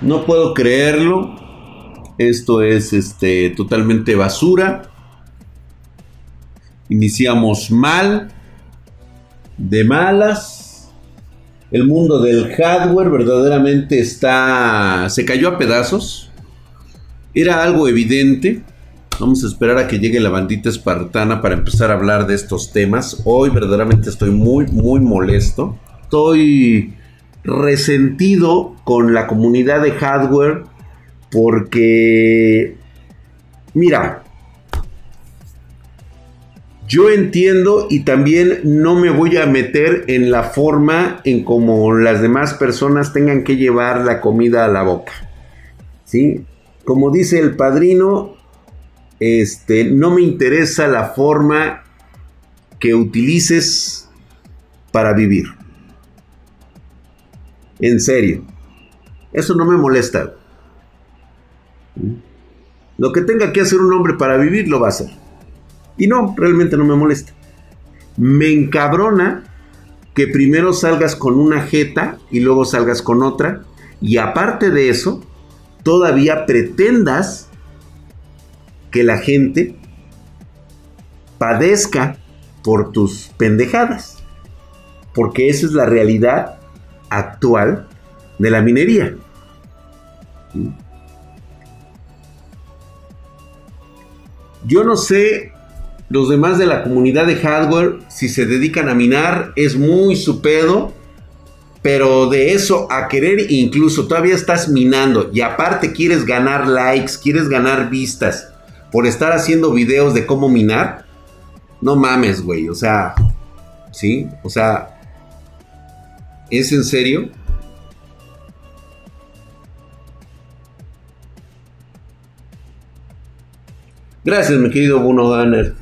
No puedo creerlo. Esto es este, totalmente basura. Iniciamos mal. De malas. El mundo del hardware verdaderamente está... Se cayó a pedazos. Era algo evidente. Vamos a esperar a que llegue la bandita espartana para empezar a hablar de estos temas. Hoy verdaderamente estoy muy, muy molesto. Estoy resentido con la comunidad de hardware porque, mira, yo entiendo y también no me voy a meter en la forma en como las demás personas tengan que llevar la comida a la boca. ¿Sí? Como dice el padrino, este, no me interesa la forma que utilices para vivir. En serio. Eso no me molesta. Lo que tenga que hacer un hombre para vivir lo va a hacer. Y no, realmente no me molesta. Me encabrona que primero salgas con una jeta y luego salgas con otra. Y aparte de eso, todavía pretendas que la gente padezca por tus pendejadas. Porque esa es la realidad actual de la minería. Yo no sé los demás de la comunidad de hardware si se dedican a minar, es muy su pedo. Pero de eso a querer incluso todavía estás minando y aparte quieres ganar likes, quieres ganar vistas por estar haciendo videos de cómo minar, no mames, güey. O sea, ¿sí? O sea, ¿es en serio? Gracias, mi querido Bruno Ganner.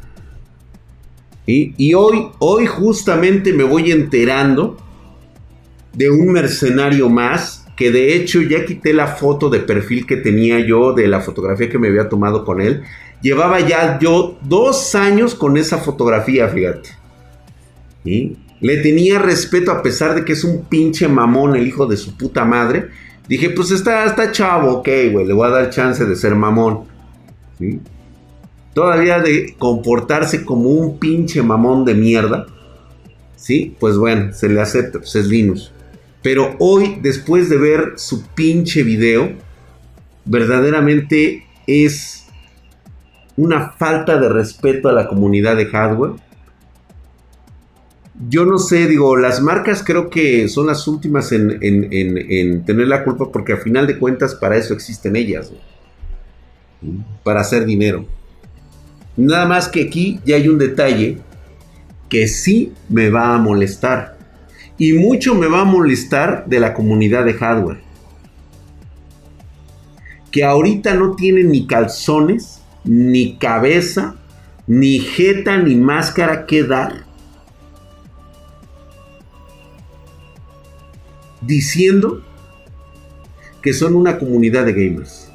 Y hoy, hoy justamente me voy enterando de un mercenario más que de hecho ya quité la foto de perfil que tenía yo de la fotografía que me había tomado con él. Llevaba ya yo dos años con esa fotografía, fíjate. y Le tenía respeto a pesar de que es un pinche mamón el hijo de su puta madre. Dije, pues está, está chavo, ok, güey, le voy a dar chance de ser mamón. Todavía de comportarse como un pinche mamón de mierda. Sí, pues bueno, se le acepta, pues es Linus. Pero hoy, después de ver su pinche video, verdaderamente es una falta de respeto a la comunidad de hardware. Yo no sé, digo, las marcas creo que son las últimas en, tener la culpa porque a final de cuentas para eso existen ellas, para hacer dinero. Nada más que aquí ya hay un detalle que sí me va a molestar y mucho me va a molestar de la comunidad de hardware. Que ahorita no tienen ni calzones, ni cabeza, ni jeta, ni máscara que dar. Diciendo que son una comunidad de gamers.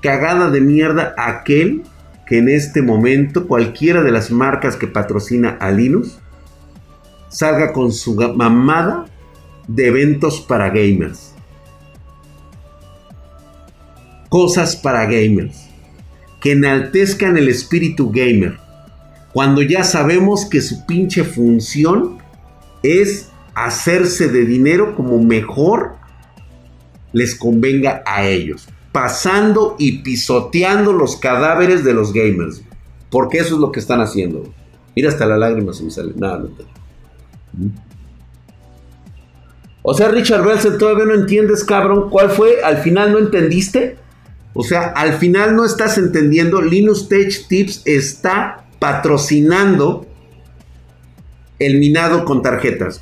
Cagada de mierda aquel que en este momento cualquiera de las marcas que patrocina a Linux salga con su mamada de eventos para gamers. Cosas para gamers. Que enaltezcan el espíritu gamer. Cuando ya sabemos que su pinche función es hacerse de dinero como mejor les convenga a ellos pasando y pisoteando los cadáveres de los gamers. Porque eso es lo que están haciendo. Mira, hasta la lágrima se me sale. Nada, no, O sea, Richard Belsen, todavía no entiendes, cabrón, cuál fue. Al final no entendiste. O sea, al final no estás entendiendo. Linux Tech Tips está patrocinando el minado con tarjetas.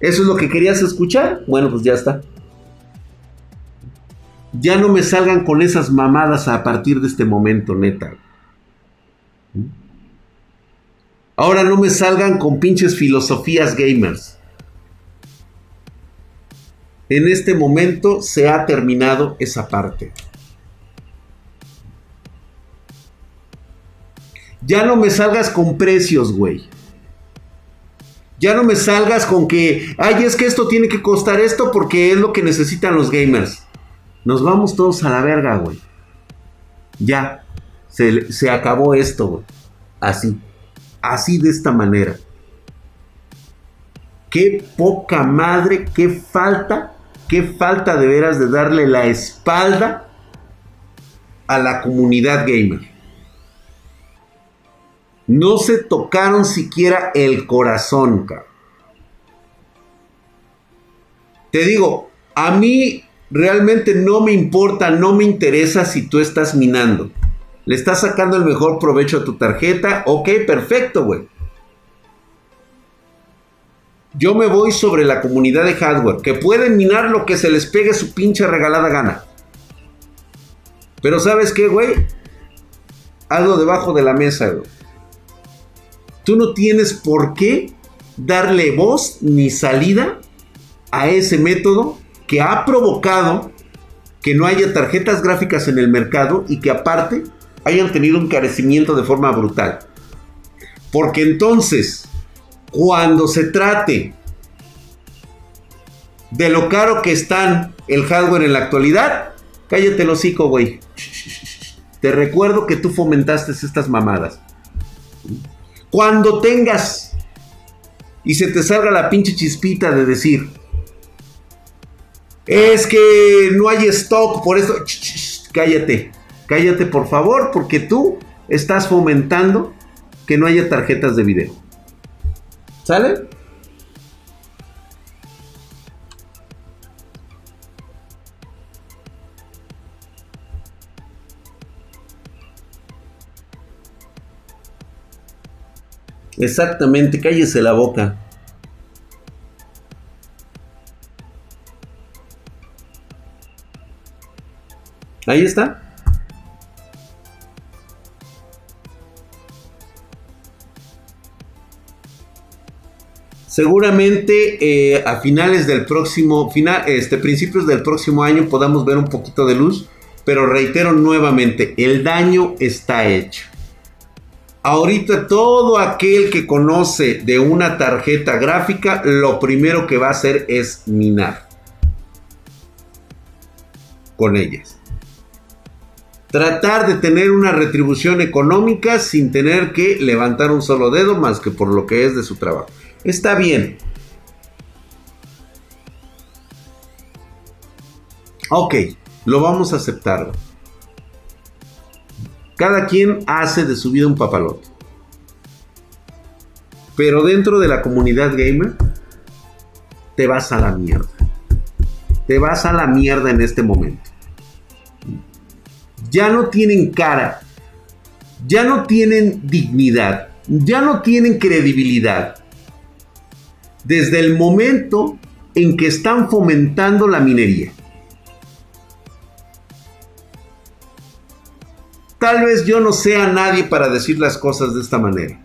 ¿Eso es lo que querías escuchar? Bueno, pues ya está. Ya no me salgan con esas mamadas a partir de este momento, neta. Ahora no me salgan con pinches filosofías gamers. En este momento se ha terminado esa parte. Ya no me salgas con precios, güey. Ya no me salgas con que, ay, es que esto tiene que costar esto porque es lo que necesitan los gamers. Nos vamos todos a la verga, güey. Ya. Se, se acabó esto, güey. Así. Así de esta manera. Qué poca madre, qué falta, qué falta de veras de darle la espalda a la comunidad gamer. No se tocaron siquiera el corazón, cabrón. Te digo, a mí realmente no me importa, no me interesa si tú estás minando. Le estás sacando el mejor provecho a tu tarjeta. Ok, perfecto, güey. Yo me voy sobre la comunidad de hardware, que pueden minar lo que se les pegue su pinche regalada gana. Pero ¿sabes qué, güey? Algo debajo de la mesa, güey. Tú no tienes por qué darle voz ni salida a ese método que ha provocado que no haya tarjetas gráficas en el mercado y que aparte hayan tenido un carecimiento de forma brutal. Porque entonces, cuando se trate de lo caro que están el hardware en la actualidad, cállate el hocico, güey. Te recuerdo que tú fomentaste estas mamadas. Cuando tengas y se te salga la pinche chispita de decir, es que no hay stock, por eso, cállate, cállate por favor, porque tú estás fomentando que no haya tarjetas de video. ¿Sale? Exactamente, cállese la boca. Ahí está. Seguramente eh, a finales del próximo, final, este, principios del próximo año podamos ver un poquito de luz, pero reitero nuevamente, el daño está hecho. Ahorita todo aquel que conoce de una tarjeta gráfica, lo primero que va a hacer es minar con ellas. Tratar de tener una retribución económica sin tener que levantar un solo dedo más que por lo que es de su trabajo. Está bien. Ok, lo vamos a aceptar. Cada quien hace de su vida un papalote. Pero dentro de la comunidad gamer, te vas a la mierda. Te vas a la mierda en este momento. Ya no tienen cara. Ya no tienen dignidad. Ya no tienen credibilidad. Desde el momento en que están fomentando la minería. Tal vez yo no sea nadie para decir las cosas de esta manera.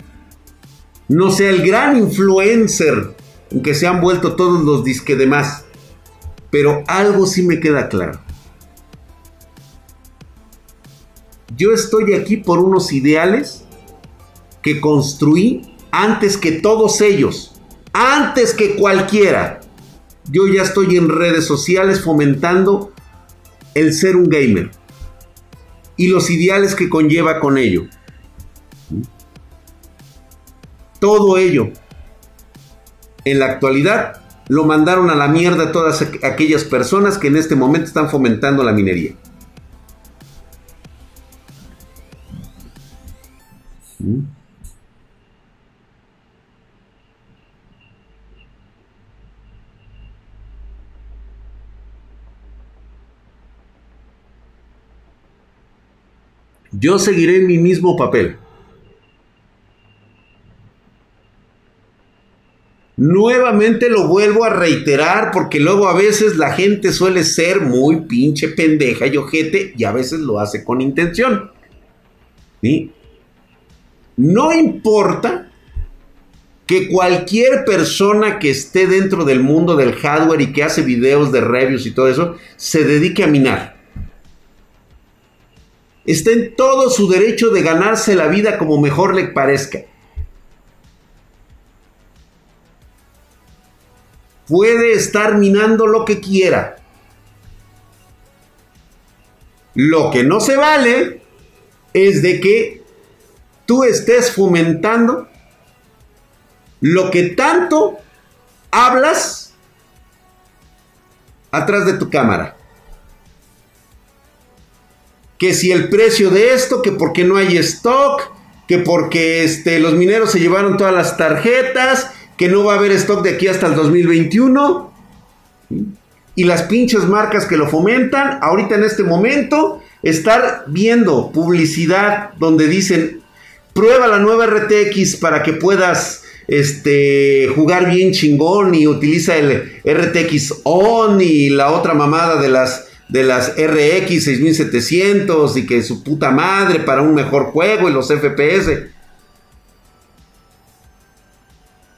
No sea el gran influencer en que se han vuelto todos los disque demás. Pero algo sí me queda claro. Yo estoy aquí por unos ideales que construí antes que todos ellos. Antes que cualquiera. Yo ya estoy en redes sociales fomentando el ser un gamer y los ideales que conlleva con ello. Todo ello, en la actualidad, lo mandaron a la mierda todas aquellas personas que en este momento están fomentando la minería. Yo seguiré mi mismo papel. Nuevamente lo vuelvo a reiterar porque luego a veces la gente suele ser muy pinche pendeja y ojete y a veces lo hace con intención. No importa que cualquier persona que esté dentro del mundo del hardware y que hace videos de reviews y todo eso, se dedique a minar está en todo su derecho de ganarse la vida como mejor le parezca. puede estar minando lo que quiera. Lo que no se vale es de que tú estés fomentando lo que tanto hablas atrás de tu cámara. Que si el precio de esto, que porque no hay stock, que porque este, los mineros se llevaron todas las tarjetas, que no va a haber stock de aquí hasta el 2021. Y las pinches marcas que lo fomentan, ahorita en este momento, estar viendo publicidad donde dicen, prueba la nueva RTX para que puedas este, jugar bien chingón y utiliza el RTX On y la otra mamada de las, de las RX 6700 y que su puta madre para un mejor juego y los FPS.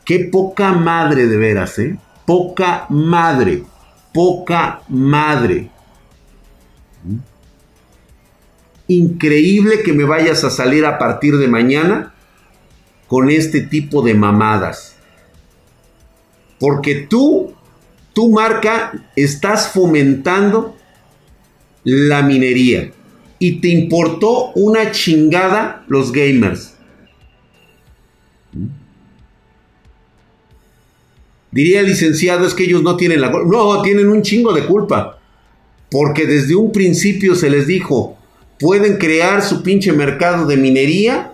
Qué poca madre de veras, ¿eh? Poca madre. Poca madre. Increíble que me vayas a salir a partir de mañana con este tipo de mamadas. Porque tú, tu marca, estás fomentando la minería. Y te importó una chingada los gamers. Diría licenciado, es que ellos no tienen la culpa. No, tienen un chingo de culpa. Porque desde un principio se les dijo, pueden crear su pinche mercado de minería,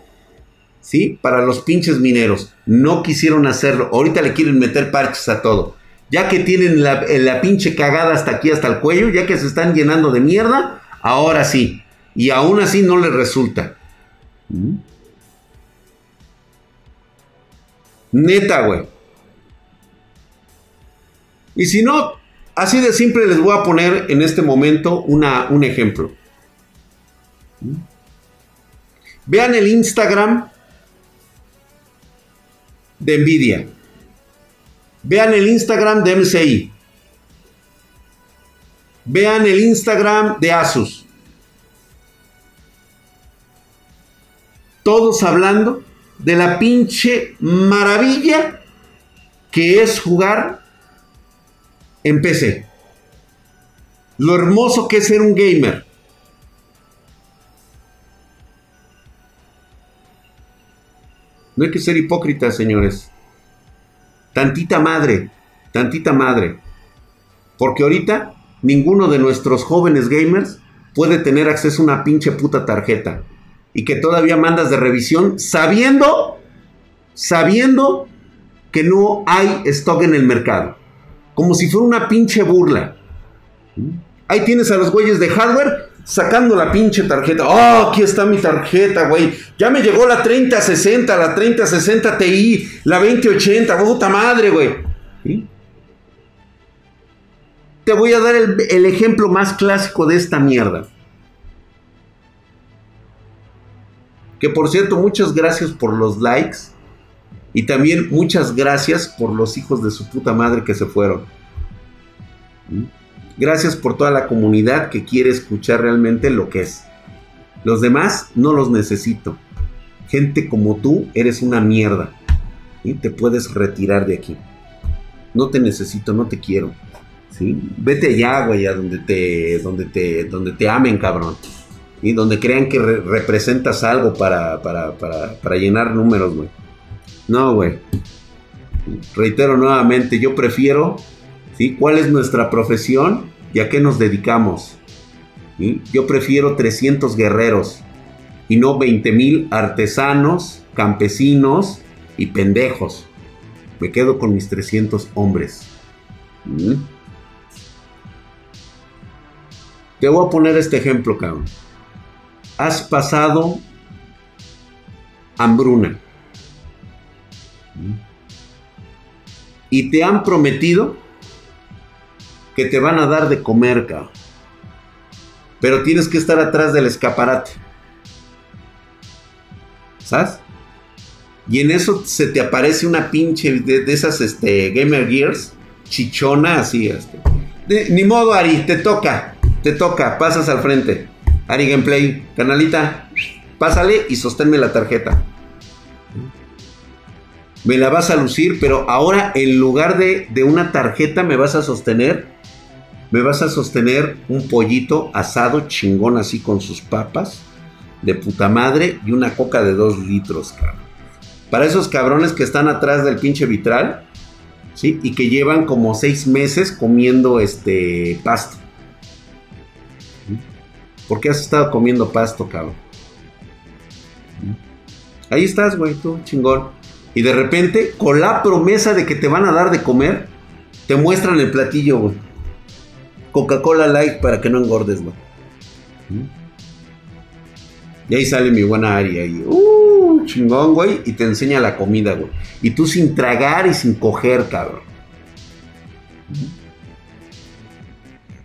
¿sí? Para los pinches mineros. No quisieron hacerlo. Ahorita le quieren meter parches a todo. Ya que tienen la, la pinche cagada hasta aquí, hasta el cuello, ya que se están llenando de mierda, ahora sí. Y aún así no les resulta. ¿Mm? Neta, güey. Y si no, así de simple les voy a poner en este momento una, un ejemplo. Vean el Instagram de Nvidia. Vean el Instagram de MCI. Vean el Instagram de Asus. Todos hablando de la pinche maravilla que es jugar en PC. Lo hermoso que es ser un gamer. No hay que ser hipócritas, señores. Tantita madre, tantita madre. Porque ahorita ninguno de nuestros jóvenes gamers puede tener acceso a una pinche puta tarjeta. Y que todavía mandas de revisión sabiendo, sabiendo que no hay stock en el mercado como si fuera una pinche burla. Ahí tienes a los güeyes de hardware sacando la pinche tarjeta. Oh, aquí está mi tarjeta, güey. Ya me llegó la 3060, la 3060 Ti, la 2080, puta madre, güey. Te voy a dar el, ejemplo más clásico de esta mierda. Que por cierto, muchas gracias por los likes. Y también muchas gracias por los hijos de su puta madre que se fueron. Gracias por toda la comunidad que quiere escuchar realmente lo que es. Los demás no los necesito. Gente como tú eres una mierda. Y te puedes retirar de aquí. No te necesito, no te quiero. ¿sí? Vete allá, güey, a donde te, donde te, donde te amen, cabrón. Y donde crean que representas algo para, para, para, para llenar números, güey. No, güey. Reitero nuevamente, yo prefiero, ¿sí? ¿Cuál es nuestra profesión y a qué nos dedicamos? Yo prefiero 300 guerreros y no 20 mil artesanos, campesinos y pendejos. Me quedo con mis 300 hombres. ¿Mm? Te voy a poner este ejemplo, cabrón. Has pasado hambruna y te han prometido que te van a dar de comer, cabrón. Pero tienes que estar atrás del escaparate. ¿Sabes? Y en eso se te aparece una pinche de, esas este, Gamer Gears, chichona, así. Este. ni modo, Ari, te toca. Te toca, pasas al frente. Ari Gameplay, canalita, pásale y sosténme la tarjeta. me la vas a lucir, pero ahora en lugar de, de una tarjeta me vas a sostener, me vas a sostener un pollito asado chingón así con sus papas de puta madre y una coca de dos litros, cabrón. Para esos cabrones que están atrás del pinche vitral, ¿sí? Y que llevan como seis meses comiendo este pasto. ¿Por qué has estado comiendo pasto, cabrón? Ahí estás, güey, tú, chingón. Y de repente, con la promesa de que te van a dar de comer, te muestran el platillo, güey. Coca-Cola Light para que no engordes, güey. Y ahí sale mi buena Ari ahí. Uh, chingón, güey. Y te enseña la comida, güey. Y tú sin tragar y sin coger, cabrón.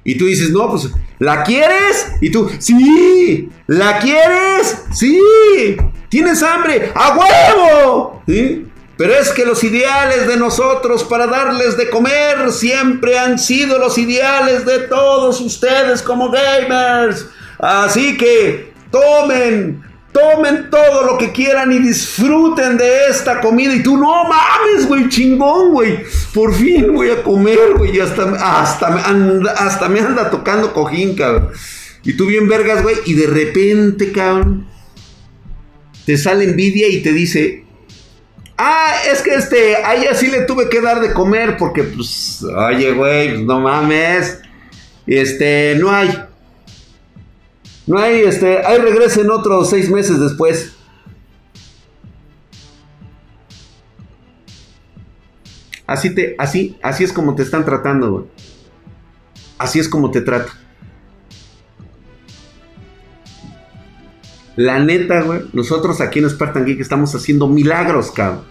Y tú dices, no, pues, ¿la quieres? Y tú, sí, ¿la quieres? Sí, ¿tienes hambre? ¡A huevo! ¿Sí? Pero es que los ideales de nosotros para darles de comer siempre han sido los ideales de todos ustedes como gamers. Así que tomen, tomen todo lo que quieran y disfruten de esta comida. Y tú, no mames, güey, chingón, güey. Por fin voy a comer, güey. Y hasta, hasta, hasta me anda tocando cojín, cabrón. Y tú bien vergas, güey. Y de repente, cabrón, te sale envidia y te dice, Ah, es que este, a ella sí le tuve que dar de comer porque, pues, oye, güey, no mames. Este, no hay. No hay, este, ahí regresen otros seis meses después. Así te, así, así es como te están tratando, güey. Así es como te trata. La neta, güey, nosotros aquí en Spartan Geek estamos haciendo milagros, cabrón.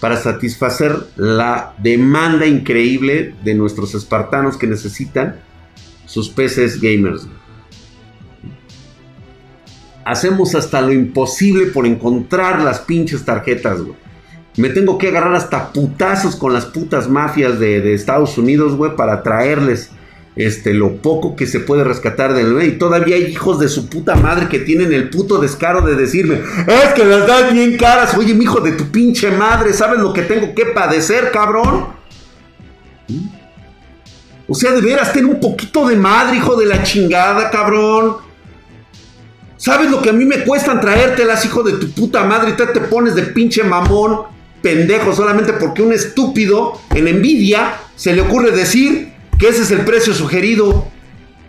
Para satisfacer la demanda increíble de nuestros espartanos que necesitan sus PCs gamers. Hacemos hasta lo imposible por encontrar las pinches tarjetas, güey. Me tengo que agarrar hasta putazos con las putas mafias de, de Estados Unidos, güey, para traerles este, lo poco que se puede rescatar del Y todavía hay hijos de su puta madre que tienen el puto descaro de decirme, es que las das bien caras. Oye, mi hijo de tu pinche madre, ¿sabes lo que tengo que padecer, cabrón? O sea, de veras, ten un poquito de madre, hijo de la chingada, cabrón. ¿Sabes lo que a mí me cuestan traértelas, hijo de tu puta madre? Y te pones de pinche mamón, pendejo, solamente porque un estúpido en envidia se le ocurre decir ese es el precio sugerido.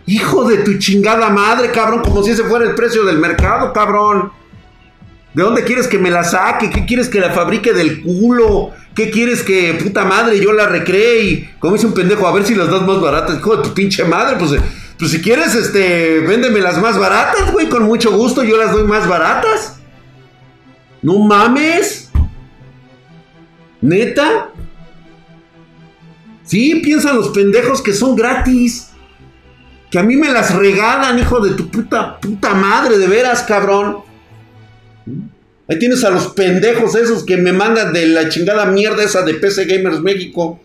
Hijo de tu chingada madre, cabrón, como si ese fuera el precio del mercado, cabrón. ¿De dónde quieres que me la saque? ¿Qué quieres que la fabrique del culo? ¿Qué quieres que, puta madre, yo la recree y, como dice un pendejo, a ver si las das más baratas? Hijo de tu pinche madre, pues, pues si quieres, este, véndeme las más baratas, güey, con mucho gusto, yo las doy más baratas. No mames. ¿Neta? Sí, piensan los pendejos que son gratis. Que a mí me las regalan, hijo de tu puta, puta madre, de veras, cabrón. Ahí tienes a los pendejos esos que me mandan de la chingada mierda esa de PC Gamers México.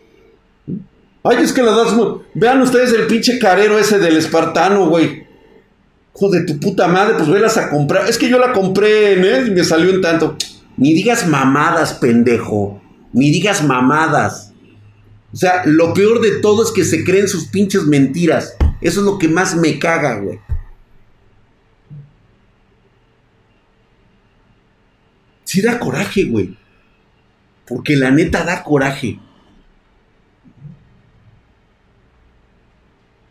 Ay, es que la das. Vean ustedes el pinche carero ese del espartano, güey. Hijo de tu puta madre, pues velas a comprar. Es que yo la compré en él y me salió en tanto. Ni digas mamadas, pendejo. Ni digas mamadas. O sea, lo peor de todo es que se creen sus pinches mentiras. Eso es lo que más me caga, güey. Sí da coraje, güey. Porque la neta da coraje.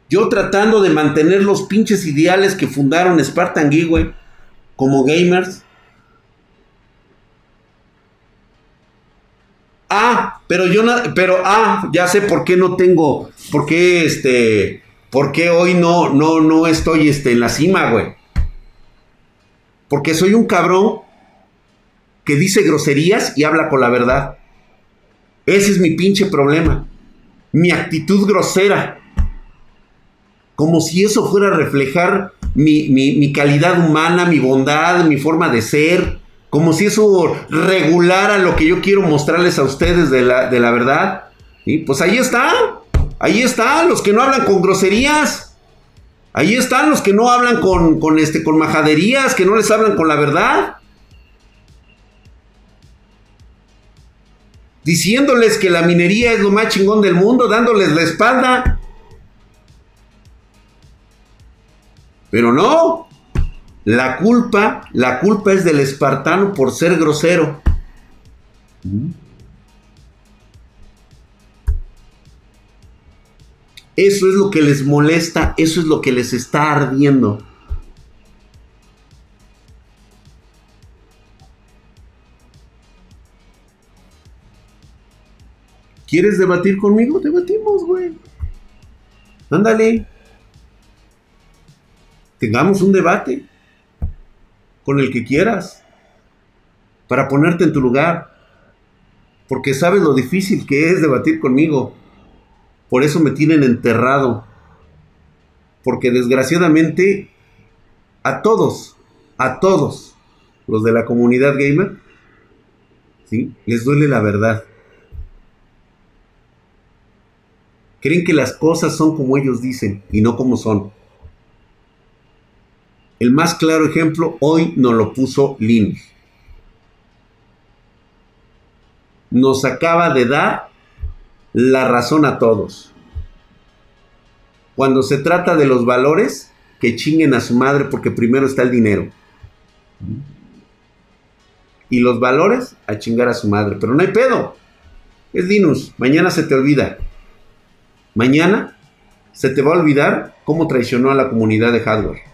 Yo tratando de mantener los pinches ideales que fundaron Spartan Geek, güey, como gamers, Ah, pero yo no, pero ah, ya sé por qué no tengo, por qué este, por qué hoy no, no, no estoy este, en la cima, güey. Porque soy un cabrón que dice groserías y habla con la verdad. Ese es mi pinche problema. Mi actitud grosera. Como si eso fuera a reflejar mi, mi calidad humana, mi bondad, mi forma de ser como si eso regulara lo que yo quiero mostrarles a ustedes de la, de la verdad. Y pues ahí está. Ahí están los que no hablan con groserías. Ahí están los que no hablan con, con, este, con majaderías, que no les hablan con la verdad. diciéndoles que la minería es lo más chingón del mundo, dándoles la espalda. Pero no, la culpa, la culpa es del espartano por ser grosero. Eso es lo que les molesta, eso es lo que les está ardiendo. ¿Quieres debatir conmigo? Debatimos, güey. Ándale. Tengamos un debate con el que quieras para ponerte en tu lugar. Porque sabes lo difícil que es debatir conmigo. Por eso me tienen enterrado. Porque desgraciadamente a todos, a todos los de la comunidad gamer, ¿sí? les duele la verdad. Creen que las cosas son como ellos dicen y no como son. El más claro ejemplo hoy nos lo puso Lin. Nos acaba de dar la razón a todos. Cuando se trata de los valores, que chinguen a su madre porque primero está el dinero. Y los valores, a chingar a su madre. Pero no hay pedo. Es Linus, mañana se te olvida. Mañana se te va a olvidar cómo traicionó a la comunidad de hardware.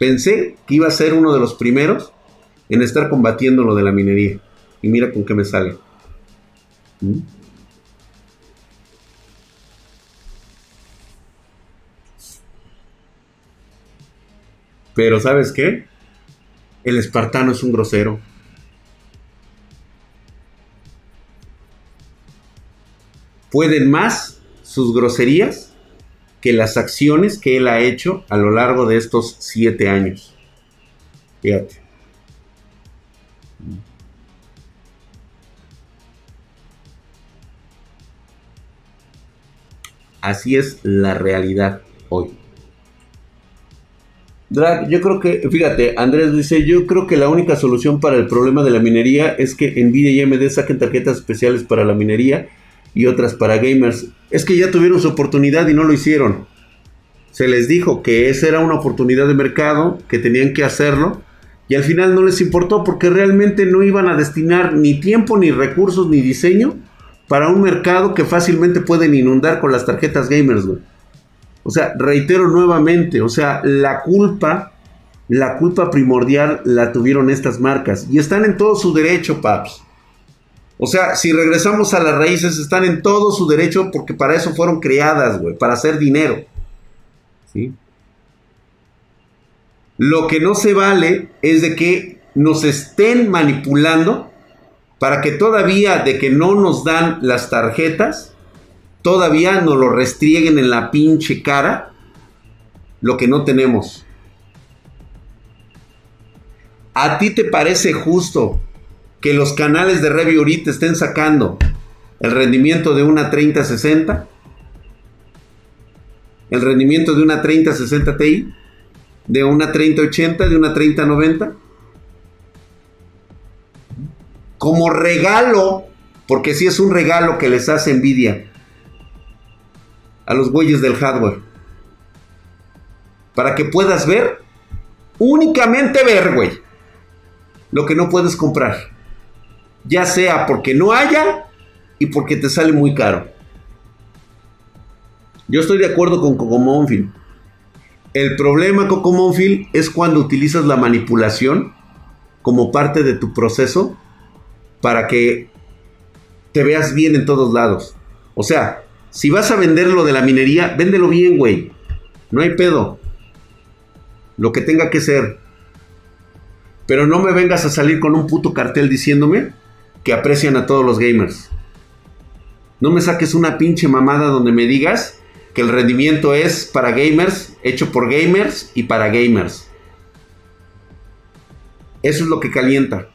Pensé que iba a ser uno de los primeros en estar combatiendo lo de la minería. Y mira con qué me sale. ¿Mm? Pero ¿sabes qué? El espartano es un grosero. pueden más sus groserías que las acciones que él ha hecho a lo largo de estos siete años. Fíjate. Así es la realidad hoy. Drag, yo creo que, fíjate, Andrés dice, yo creo que la única solución para el problema de la minería es que Nvidia y AMD saquen tarjetas especiales para la minería y otras para gamers. Es que ya tuvieron su oportunidad y no lo hicieron. Se les dijo que esa era una oportunidad de mercado, que tenían que hacerlo, y al final no les importó porque realmente no iban a destinar ni tiempo, ni recursos, ni diseño para un mercado que fácilmente pueden inundar con las tarjetas gamers, O sea, reitero nuevamente, o sea, la culpa, la culpa primordial la tuvieron estas marcas y están en todo su derecho, paps. O sea, si regresamos a las raíces, están en todo su derecho porque para eso fueron creadas, güey, para hacer dinero. ¿Sí? Lo que no se vale es de que nos estén manipulando para que todavía de que no nos dan las tarjetas, todavía nos lo restrieguen en la pinche cara lo que no tenemos. ¿A ti te parece justo que los canales de review ahorita estén sacando el rendimiento de una 3060, el rendimiento de una 3060 Ti, de una 3080, de una 3090. Como regalo, porque si es un regalo que les hace Nvidia a los güeyes del hardware. Para que puedas ver, únicamente ver, güey, lo que no puedes comprar ya sea porque no haya y porque te sale muy caro. Yo estoy de acuerdo con Coco Monfield. El problema, Coco Monfield, es cuando utilizas la manipulación como parte de tu proceso para que te veas bien en todos lados. O sea, si vas a vender lo de la minería, véndelo bien, güey. No hay pedo. Lo que tenga que ser. Pero no me vengas a salir con un puto cartel diciéndome que aprecian a todos los gamers. No me saques una pinche mamada donde me digas que el rendimiento es para gamers, hecho por gamers y para gamers. Eso es lo que calienta.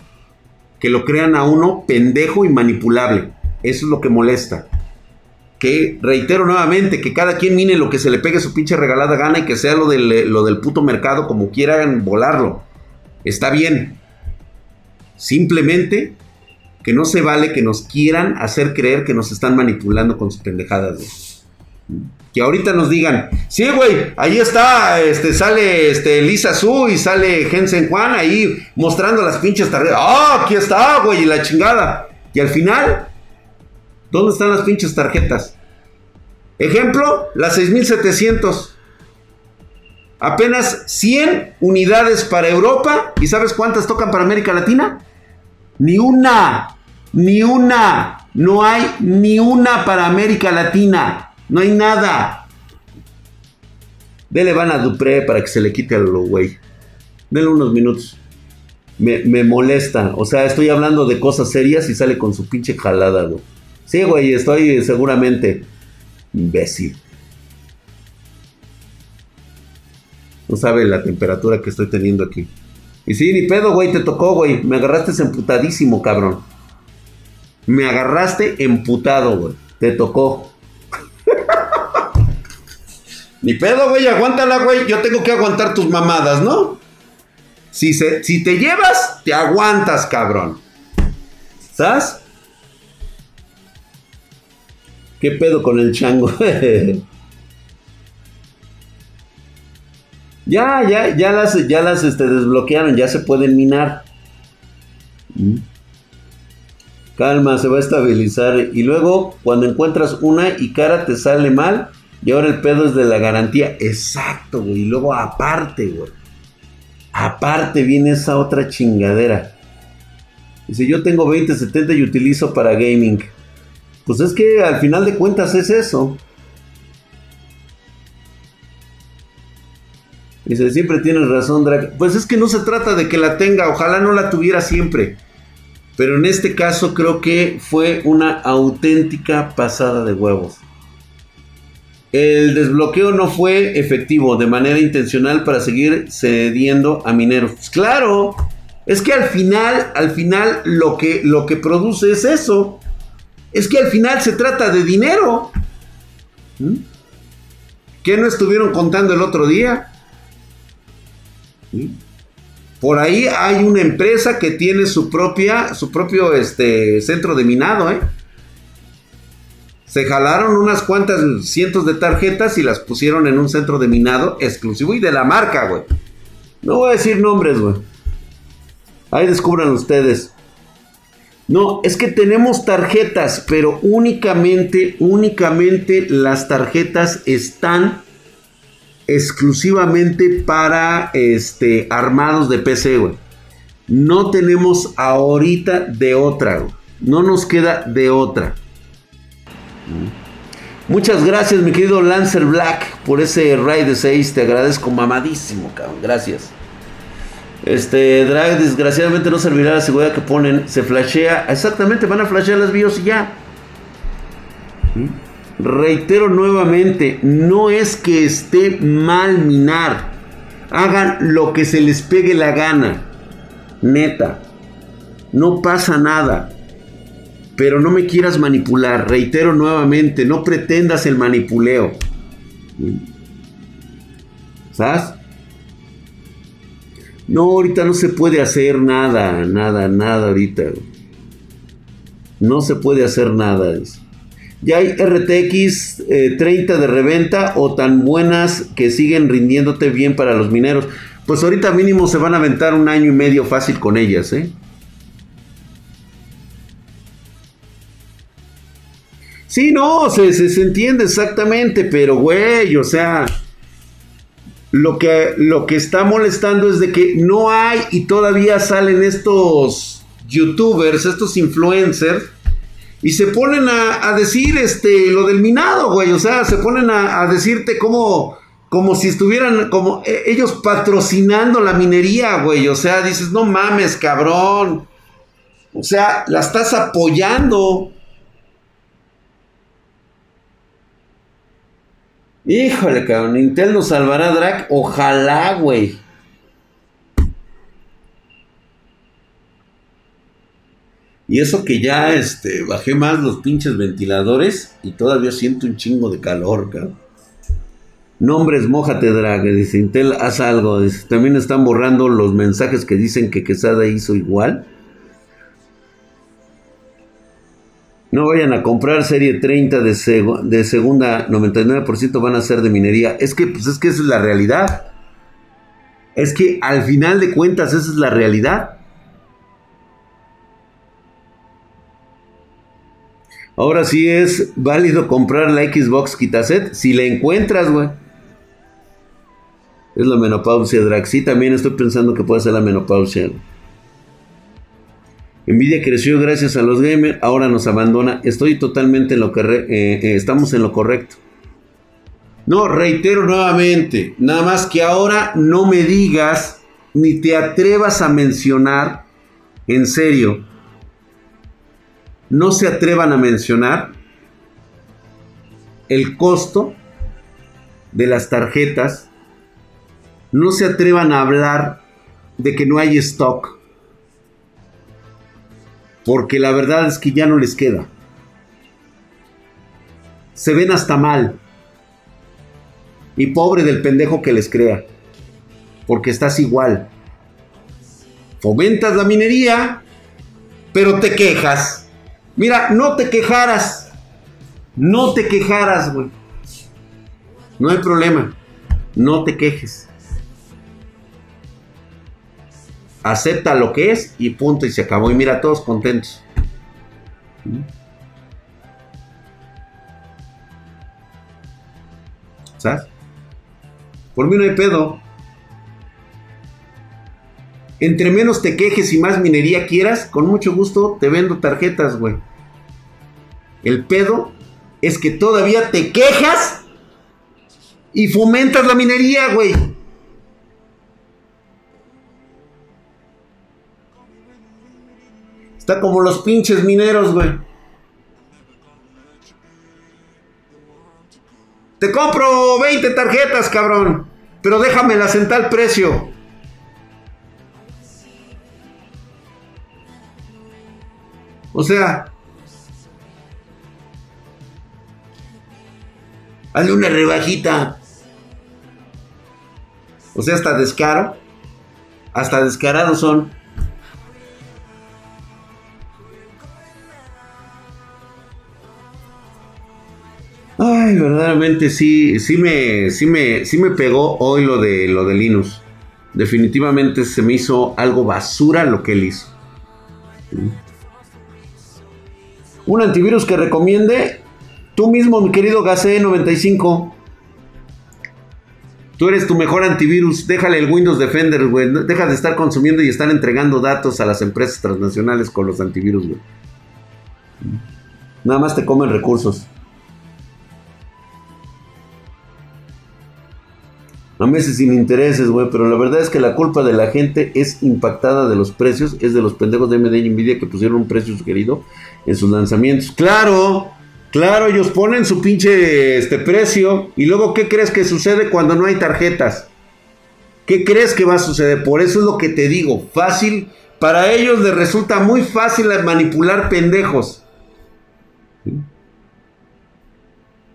Que lo crean a uno pendejo y manipulable. Eso es lo que molesta. Que reitero nuevamente que cada quien mine lo que se le pegue su pinche regalada gana y que sea lo del, lo del puto mercado como quieran volarlo. Está bien. Simplemente que no se vale que nos quieran hacer creer que nos están manipulando con sus pendejadas, Que ahorita nos digan, sí, güey, ahí está, este, sale este, Lisa Su y sale Jensen Juan ahí mostrando las pinches tarjetas. ¡Ah, aquí está, güey! Y la chingada. Y al final, ¿dónde están las pinches tarjetas? Ejemplo, las 6700. Apenas 100 unidades para Europa. ¿Y sabes cuántas tocan para América Latina? Ni una. Ni una. No hay ni una para América Latina. No hay nada. Dele van a Dupré para que se le quite al güey. Dele unos minutos. Me, me, molesta. O sea, estoy hablando de cosas serias y sale con su pinche jalada, güey. Sí, güey, estoy seguramente imbécil. No sabe la temperatura que estoy teniendo aquí. Y sí, ni pedo, güey, te tocó, güey. Me agarraste emputadísimo, cabrón. Me agarraste emputado, güey. Te tocó. ni pedo, güey, aguántala, güey. Yo tengo que aguantar tus mamadas, ¿no? Si, se, si te llevas, te aguantas, cabrón. ¿Sabes? ¿Qué pedo con el chango? Ya, ya, ya las, ya las este, desbloquearon, ya se pueden minar. Mm. Calma, se va a estabilizar. Y luego, cuando encuentras una y cara te sale mal, y ahora el pedo es de la garantía. Exacto, güey. Y luego aparte, güey. Aparte viene esa otra chingadera. Dice, yo tengo 2070 y utilizo para gaming. Pues es que al final de cuentas es eso. Dice, siempre tienes razón, Drake. Pues es que no se trata de que la tenga, ojalá no la tuviera siempre. Pero en este caso creo que fue una auténtica pasada de huevos. El desbloqueo no fue efectivo de manera intencional para seguir cediendo a mineros. Pues claro, es que al final, al final lo que, lo que produce es eso. Es que al final se trata de dinero. ¿Mm? ¿Qué no estuvieron contando el otro día? Por ahí hay una empresa que tiene su propia, su propio este, centro de minado, ¿eh? Se jalaron unas cuantas cientos de tarjetas y las pusieron en un centro de minado exclusivo y de la marca, güey. No voy a decir nombres, güey. Ahí descubran ustedes. No, es que tenemos tarjetas, pero únicamente, únicamente las tarjetas están exclusivamente para este, armados de PC. No tenemos ahorita de otra, No nos queda de otra. Muchas gracias, mi querido Lancer Black, por ese raid de 6. Te agradezco mamadísimo, cabrón. Gracias. Este, Drag, desgraciadamente no servirá la seguridad que ponen. Se flashea. Exactamente, van a flashear las bios y ya. Reitero nuevamente, no es que esté mal minar. Hagan lo que se les pegue la gana. Neta. No pasa nada. Pero no me quieras manipular. Reitero nuevamente, no pretendas el manipuleo. ¿Sabes? No, ahorita no se puede hacer nada, nada, nada ahorita. No se puede hacer nada. Ya hay RTX 30 eh, de reventa o tan buenas que siguen rindiéndote bien para los mineros. Pues ahorita mínimo se van a aventar un año y medio fácil con ellas, ¿eh? Sí, no, se, se, entiende exactamente, pero güey, o sea, lo que, lo que está molestando es de que no hay y todavía salen estos youtubers, estos influencers y se ponen a, decir este, lo del minado, güey. O sea, se ponen a, decirte como, como si estuvieran, como e, ellos patrocinando la minería, güey. O sea, dices, no mames, cabrón. O sea, la estás apoyando. Híjole, cabrón. Intel nos salvará, Drac. Ojalá, güey. Y eso que ya este, bajé más los pinches ventiladores y todavía siento un chingo de calor, cabrón. Nombres, mojate, drag, dice Intel, haz algo. Dice, también están borrando los mensajes que dicen que Quesada hizo igual. No vayan a comprar serie 30 de, seg de segunda, 99% van a ser de minería. Es que, pues, es que esa es la realidad. Es que al final de cuentas esa es la realidad. Ahora sí es válido comprar la Xbox Kitaset si la encuentras, güey. Es la menopausia, Drax. Sí, también estoy pensando que puede ser la menopausia. Nvidia creció gracias a los gamers, ahora nos abandona. Estoy totalmente en lo que eh, eh, estamos en lo correcto. No, reitero nuevamente, nada más que ahora no me digas ni te atrevas a mencionar, en serio, no se atrevan a mencionar el costo de las tarjetas, no se atrevan a hablar de que no hay stock, porque la verdad es que ya no les queda. Se ven hasta mal. Y pobre del pendejo que les crea. Porque estás igual. Fomentas la minería, pero te quejas. Mira, no te quejaras. No te quejaras, güey. No hay problema. No te quejes. Acepta lo que es y punto y se acabó. Y mira, todos contentos. ¿Sabes? Por mí no hay pedo. Entre menos te quejes y más minería quieras, con mucho gusto te vendo tarjetas, güey. El pedo es que todavía te quejas y fomentas la minería, güey. Está como los pinches mineros, güey. Te compro 20 tarjetas, cabrón. Pero déjamelas en tal precio. O sea, hazle una rebajita. O sea, hasta descaro. Hasta descarados son. Ay, verdaderamente sí, sí me, sí me, sí me pegó hoy lo de lo de Linux. Definitivamente se me hizo algo basura lo que él hizo. Un antivirus que recomiende tú mismo, mi querido Gase 95. Tú eres tu mejor antivirus. Déjale el Windows Defender, güey. Deja de estar consumiendo y estar entregando datos a las empresas transnacionales con los antivirus, güey. Nada más te comen recursos. A meses sin intereses, güey, pero la verdad es que la culpa de la gente es impactada de los precios, es de los pendejos de MD y Nvidia que pusieron un precio sugerido en sus lanzamientos. Claro, claro, ellos ponen su pinche este precio y luego ¿qué crees que sucede cuando no hay tarjetas? ¿Qué crees que va a suceder? Por eso es lo que te digo, fácil, para ellos les resulta muy fácil manipular pendejos.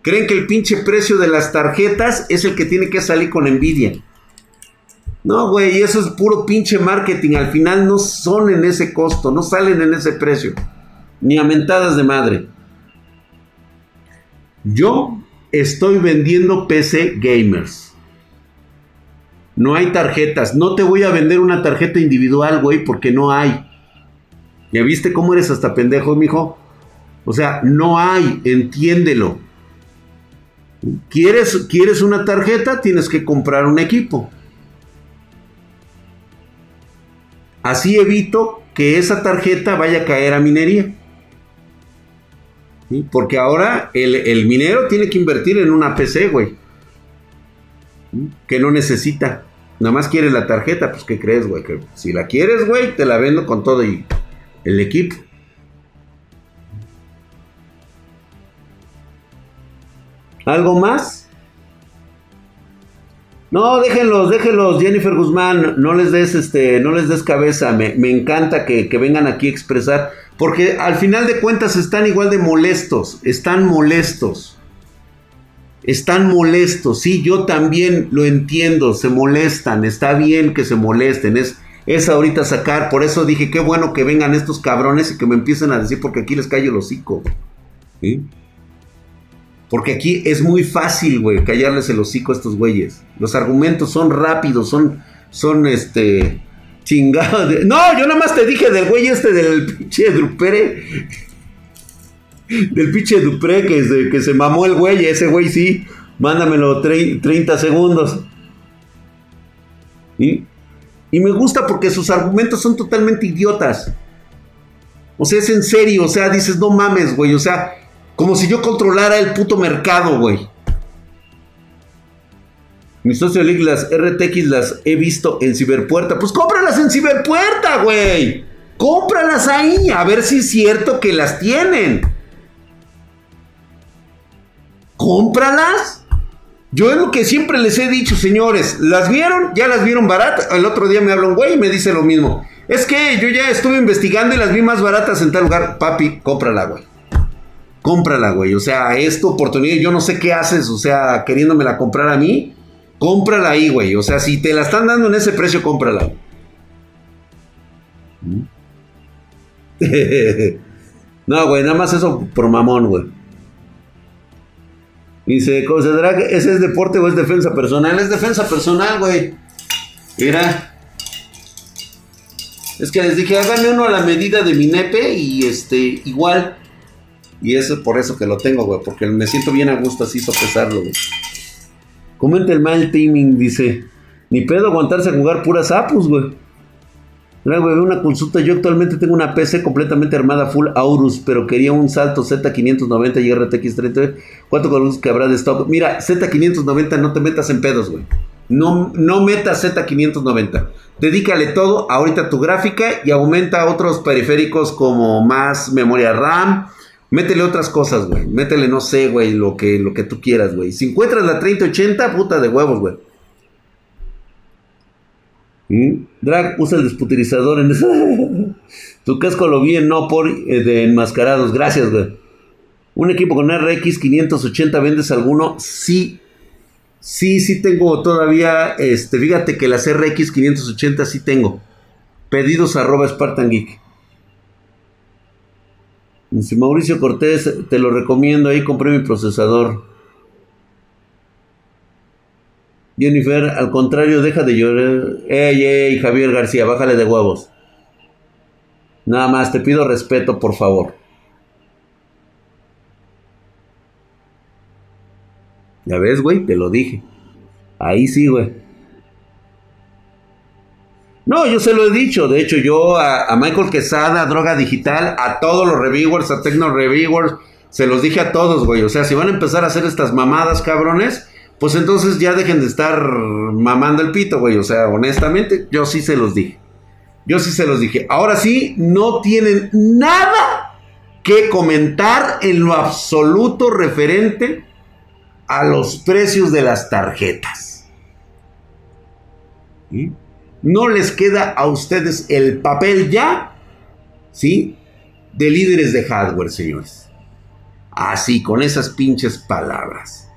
Creen que el pinche precio de las tarjetas es el que tiene que salir con envidia. No, güey, eso es puro pinche marketing. Al final no son en ese costo, no salen en ese precio. Ni a mentadas de madre. Yo estoy vendiendo PC gamers. No hay tarjetas. No te voy a vender una tarjeta individual, güey, porque no hay. ¿Ya viste cómo eres hasta pendejo, mijo? O sea, no hay, entiéndelo. ¿Quieres, ¿Quieres una tarjeta? Tienes que comprar un equipo. Así evito que esa tarjeta vaya a caer a minería. Porque ahora el, minero tiene que invertir en una PC, güey. Que no necesita. Nada más quiere la tarjeta, pues ¿qué crees, güey? Si la quieres, güey, te la vendo con todo y el equipo. ¿Algo más? No, déjenlos, déjenlos, Jennifer Guzmán, no les des este, no les des cabeza, me, encanta que, que, vengan aquí a expresar, porque al final de cuentas están igual de molestos, están molestos, están molestos, sí, yo también lo entiendo, se molestan, está bien que se molesten, es, es ahorita sacar, por eso dije, qué bueno que vengan estos cabrones y que me empiecen a decir, porque aquí les callo el hocico. Porque aquí es muy fácil, güey, callarles el hocico a estos güeyes. Los argumentos son rápidos, son, son, este, chingados. No, yo nada más te dije del güey este del pinche Dupre. Del pinche Dupré que se, que se mamó el güey, ese güey sí. Mándamelo 30 segundos. Y me gusta porque sus argumentos son totalmente idiotas. O sea, es en serio, o sea, dices, no mames, güey, o sea, como si yo controlara el puto mercado, güey. Mi socio League, las RTX las he visto en Ciberpuerta. Pues cómpralas en Ciberpuerta, güey. Cómpralas ahí, a ver si es cierto que las tienen. Cómpralas. Yo es lo que siempre les he dicho, señores. ¿Las vieron? Ya las vieron baratas. El otro día me habla un güey y me dice lo mismo. Es que yo ya estuve investigando y las vi más baratas en tal lugar. Papi, cómprala, güey cómprala, güey. O sea, esta oportunidad, yo no sé qué haces, o sea, queriéndomela comprar a mí, cómprala ahí, güey. O sea, si te la están dando en ese precio, cómprala. no, güey, nada más eso por mamón, güey. Dice, ¿considera que ese es deporte o es defensa personal? Es defensa personal, güey. Mira. Es que les dije, háganme uno a la medida de mi nepe y este, igual. Y eso es por eso que lo tengo, güey. Porque me siento bien a gusto así sopesarlo, güey. Comenta el mal timing, dice. Ni pedo aguantarse a jugar puras apus, güey. Mira, güey, una consulta. Yo actualmente tengo una PC completamente armada full Aurus, pero quería un salto Z590 y RTX 30. ¿Cuánto con que habrá de stock? Mira, Z590 no te metas en pedos, güey. No, no metas Z590. Dedícale todo ahorita tu gráfica y aumenta otros periféricos como más memoria RAM, Métele otras cosas, güey. Métele, no sé, güey, lo que, lo que tú quieras, güey. Si encuentras la 3080, puta de huevos, güey. ¿Mm? Drag usa el desputilizador en ese... tu casco lo vi en no por eh, de enmascarados. Gracias, güey. Un equipo con RX 580, ¿vendes alguno? Sí. Sí, sí tengo todavía. Este, fíjate que las RX 580 sí tengo. Pedidos arroba Spartan Geek. Si Mauricio Cortés, te lo recomiendo, ahí compré mi procesador. Jennifer, al contrario, deja de llorar. Ey, ey, Javier García, bájale de huevos. Nada más, te pido respeto, por favor. Ya ves, güey, te lo dije. Ahí sí, güey. No, yo se lo he dicho. De hecho, yo a, Michael Quesada, Droga Digital, a todos los reviewers, a Tecno Reviewers, se los dije a todos, güey. O sea, si van a empezar a hacer estas mamadas, cabrones, pues entonces ya dejen de estar mamando el pito, güey. O sea, honestamente, yo sí se los dije. Yo sí se los dije. Ahora sí, no tienen nada que comentar en lo absoluto referente a los precios de las tarjetas. ¿Sí? No les queda a ustedes el papel ya, ¿sí? De líderes de hardware, señores. Así, con esas pinches palabras.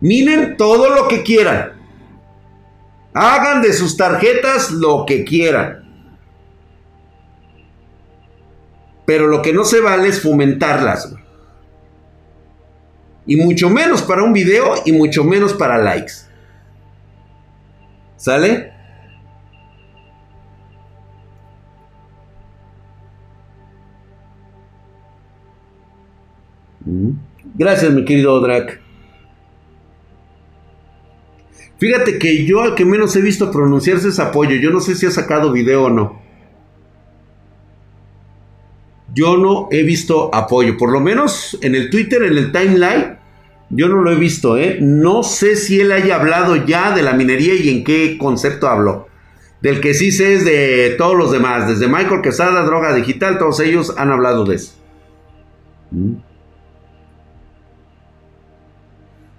Miren todo lo que quieran. Hagan de sus tarjetas lo que quieran. Pero lo que no se vale es fomentarlas. Y mucho menos para un video y mucho menos para likes. ¿Sale? Mm. Gracias, mi querido Drac. Fíjate que yo al que menos he visto pronunciarse es apoyo. Yo no sé si ha sacado video o no. Yo no he visto apoyo. Por lo menos en el Twitter, en el timeline, yo no lo he visto, ¿eh? No sé si él haya hablado ya de la minería y en qué concepto habló. Del que sí sé es de todos los demás. Desde Michael Quesada, Droga Digital, todos ellos han hablado de eso. Mm.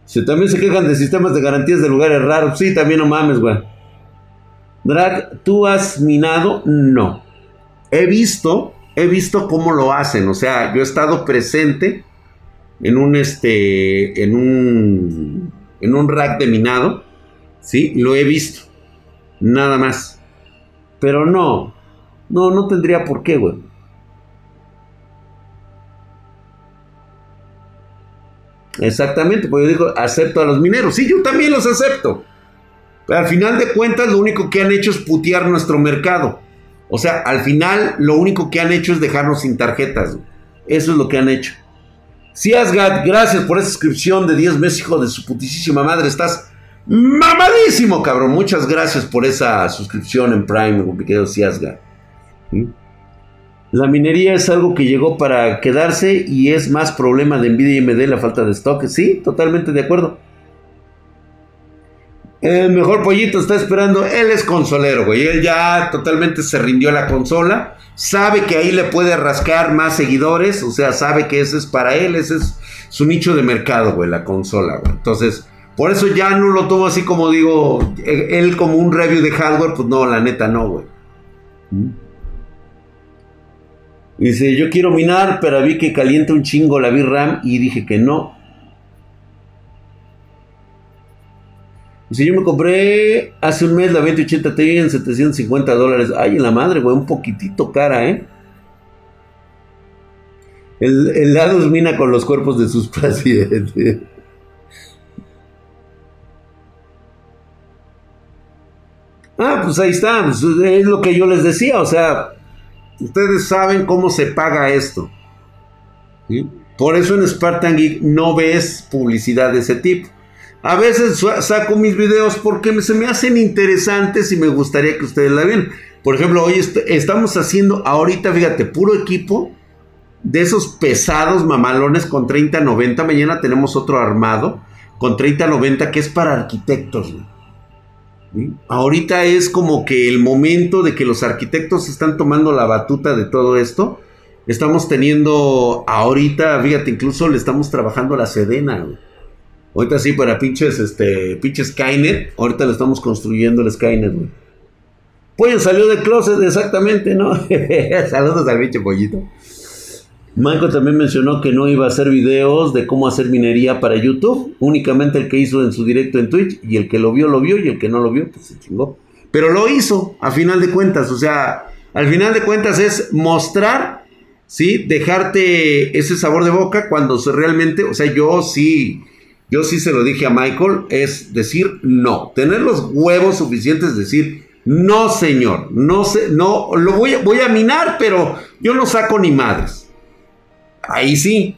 Si también se quejan de sistemas de garantías de lugares raros. Sí, también no mames, güey. Drag, ¿tú has minado? No. He visto, he visto cómo lo hacen. O sea, yo he estado presente en un este en un en un rack de minado, sí, lo he visto. Nada más. Pero no. No no tendría por qué, güey. Exactamente, pues yo digo, acepto a los mineros. Sí, yo también los acepto. Pero al final de cuentas, lo único que han hecho es putear nuestro mercado. O sea, al final, lo único que han hecho es dejarnos sin tarjetas. Eso es lo que han hecho. Si Asgard, gracias por esa suscripción de 10 meses, hijo de su putísima madre. Estás mamadísimo, cabrón. Muchas gracias por esa suscripción en Prime, mi querido Ciasga. La minería es algo que llegó para quedarse y es más problema de Nvidia y AMD la falta de stock. Sí, totalmente de acuerdo. El mejor pollito está esperando. Él es consolero, güey. Él ya totalmente se rindió a la consola. Sabe que ahí le puede rascar más seguidores. O sea, sabe que ese es para él. Ese es su nicho de mercado, güey, la consola. Entonces, por eso ya no lo tomo así como digo, él como un review de hardware. Pues no, la neta no, güey. ¿Mm? Dice, yo quiero minar, pero vi que calienta un chingo la VRAM y dije que no. Si yo me compré hace un mes la 2080 Ti en 750 dólares. Ay, en la madre, güey, un poquitito cara, ¿eh? El, el lado mina con los cuerpos de sus pacientes. Ah, pues ahí está, pues, es lo que yo les decía, o sea, ustedes saben cómo se paga esto. Por eso en Spartan Geek no ves publicidad de ese tipo. A veces saco mis videos porque se me hacen interesantes y me gustaría que ustedes la vean. Por ejemplo, hoy estamos haciendo ahorita, fíjate, puro equipo de esos pesados mamalones con 3090. Mañana tenemos otro armado con 3090 que es para arquitectos. Ahorita es como que el momento de que los arquitectos están tomando la batuta de todo esto. Estamos teniendo ahorita, fíjate, incluso le estamos trabajando la Sedena. Ahorita sí, para pinches, este, pinches Skynet. Ahorita le estamos construyendo el Skynet, güey. Pollo salió de closet, exactamente, ¿no? Saludos al pinche pollito. Michael también mencionó que no iba a hacer videos de cómo hacer minería para YouTube, únicamente el que hizo en su directo en Twitch, y el que lo vio, lo vio, y el que no lo vio, pues se chingó. Pero lo hizo, a final de cuentas, o sea, al final de cuentas es mostrar, ¿sí? Dejarte ese sabor de boca cuando se realmente, o sea, yo sí yo sí se lo dije a Michael, es decir no, tener los huevos suficientes, decir no señor, no sé, no, lo voy, voy a minar, pero yo no saco ni madres. Ahí sí,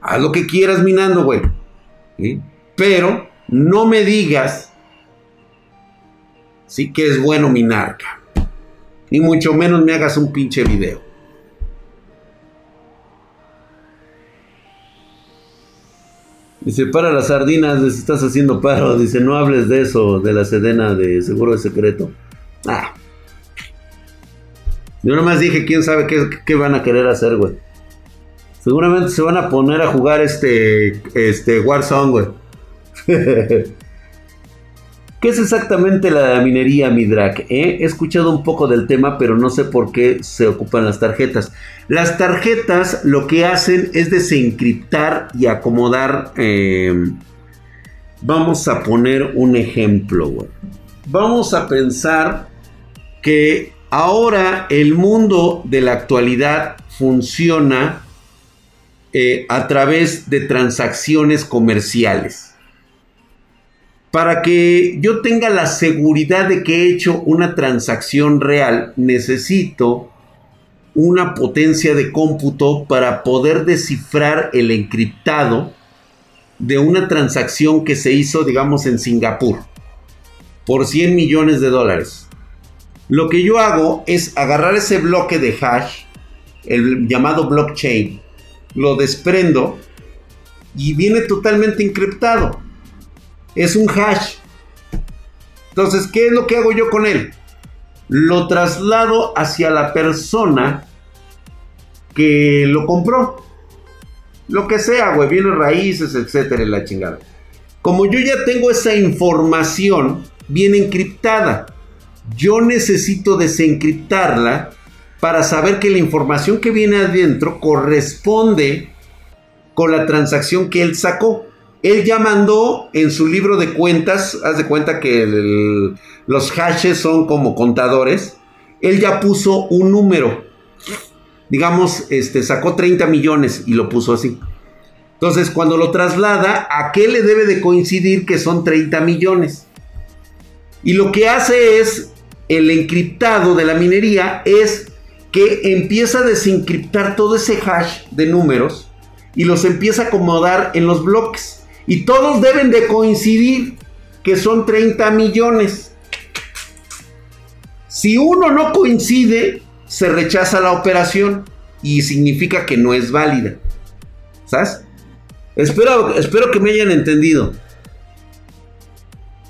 haz lo que quieras minando, güey. Pero no me digas, sí que es bueno minar, ni mucho menos me hagas un pinche video. Dice, para las sardinas, les estás haciendo paro. Dice, no hables de eso, de la sedena de seguro de secreto. Ah. Yo nomás dije, quién sabe qué, qué van a querer hacer, güey. Seguramente se van a poner a jugar este, este Warzone, güey. ¿Qué es exactamente la minería Midrak? Eh? He escuchado un poco del tema, pero no sé por qué se ocupan las tarjetas. Las tarjetas lo que hacen es desencriptar y acomodar. Em, vamos a poner un ejemplo. Vamos a pensar que ahora el mundo de la actualidad funciona eh, a través de transacciones comerciales. Para que yo tenga la seguridad de que he hecho una transacción real, necesito una potencia de cómputo para poder descifrar el encriptado de una transacción que se hizo, digamos, en Singapur por 100 millones de dólares. Lo que yo hago es agarrar ese bloque de hash, el llamado blockchain, lo desprendo y viene totalmente encriptado es un hash. Entonces, ¿qué es lo que hago yo con él? Lo traslado hacia la persona que lo compró. Lo que sea, güey, viene raíces, etcétera, la chingada. Como yo ya tengo esa información bien encriptada, yo necesito desencriptarla para saber que la información que viene adentro corresponde con la transacción que él sacó. Él ya mandó en su libro de cuentas, haz de cuenta que los hashes son como contadores, él ya puso un número. Digamos, este, sacó 30 millones y lo puso así. Entonces, cuando lo traslada, ¿a qué le debe de coincidir que son 30 millones? Y lo que hace es, el encriptado de la minería es que empieza a desencriptar todo ese hash de números y los empieza a acomodar en los bloques. Y todos deben de coincidir que son 30 millones. Si uno no coincide, se rechaza la operación y significa que no es válida. ¿Sabes? Espero, espero que me hayan entendido.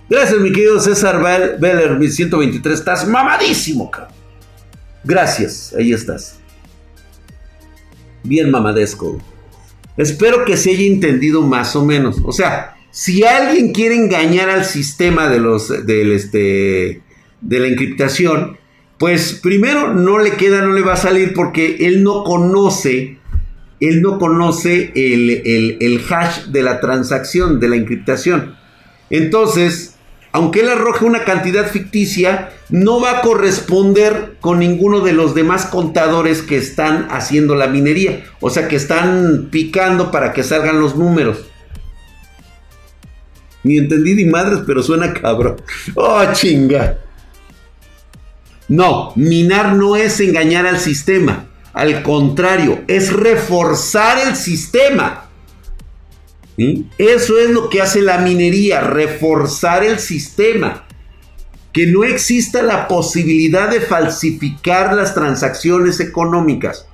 Gracias, mi querido César Beller, mi 123. Estás mamadísimo, cabrón. Gracias, ahí estás. Bien mamadesco. Espero que se haya entendido más o menos. O sea, si alguien quiere engañar al sistema de los del este de la encriptación, pues primero no le queda, no le va a salir porque él no conoce, él no conoce el, el hash de la transacción, de la encriptación. Entonces, aunque él arroje una cantidad ficticia, no va a corresponder con ninguno de los demás contadores que están haciendo la minería. O sea, que están picando para que salgan los números. Ni entendí ni madres, pero suena cabrón. Oh, chinga. No, minar no es engañar al sistema. Al contrario, es reforzar el sistema. Eso es lo que hace la minería, reforzar el sistema. Que no exista la posibilidad de falsificar las transacciones económicas.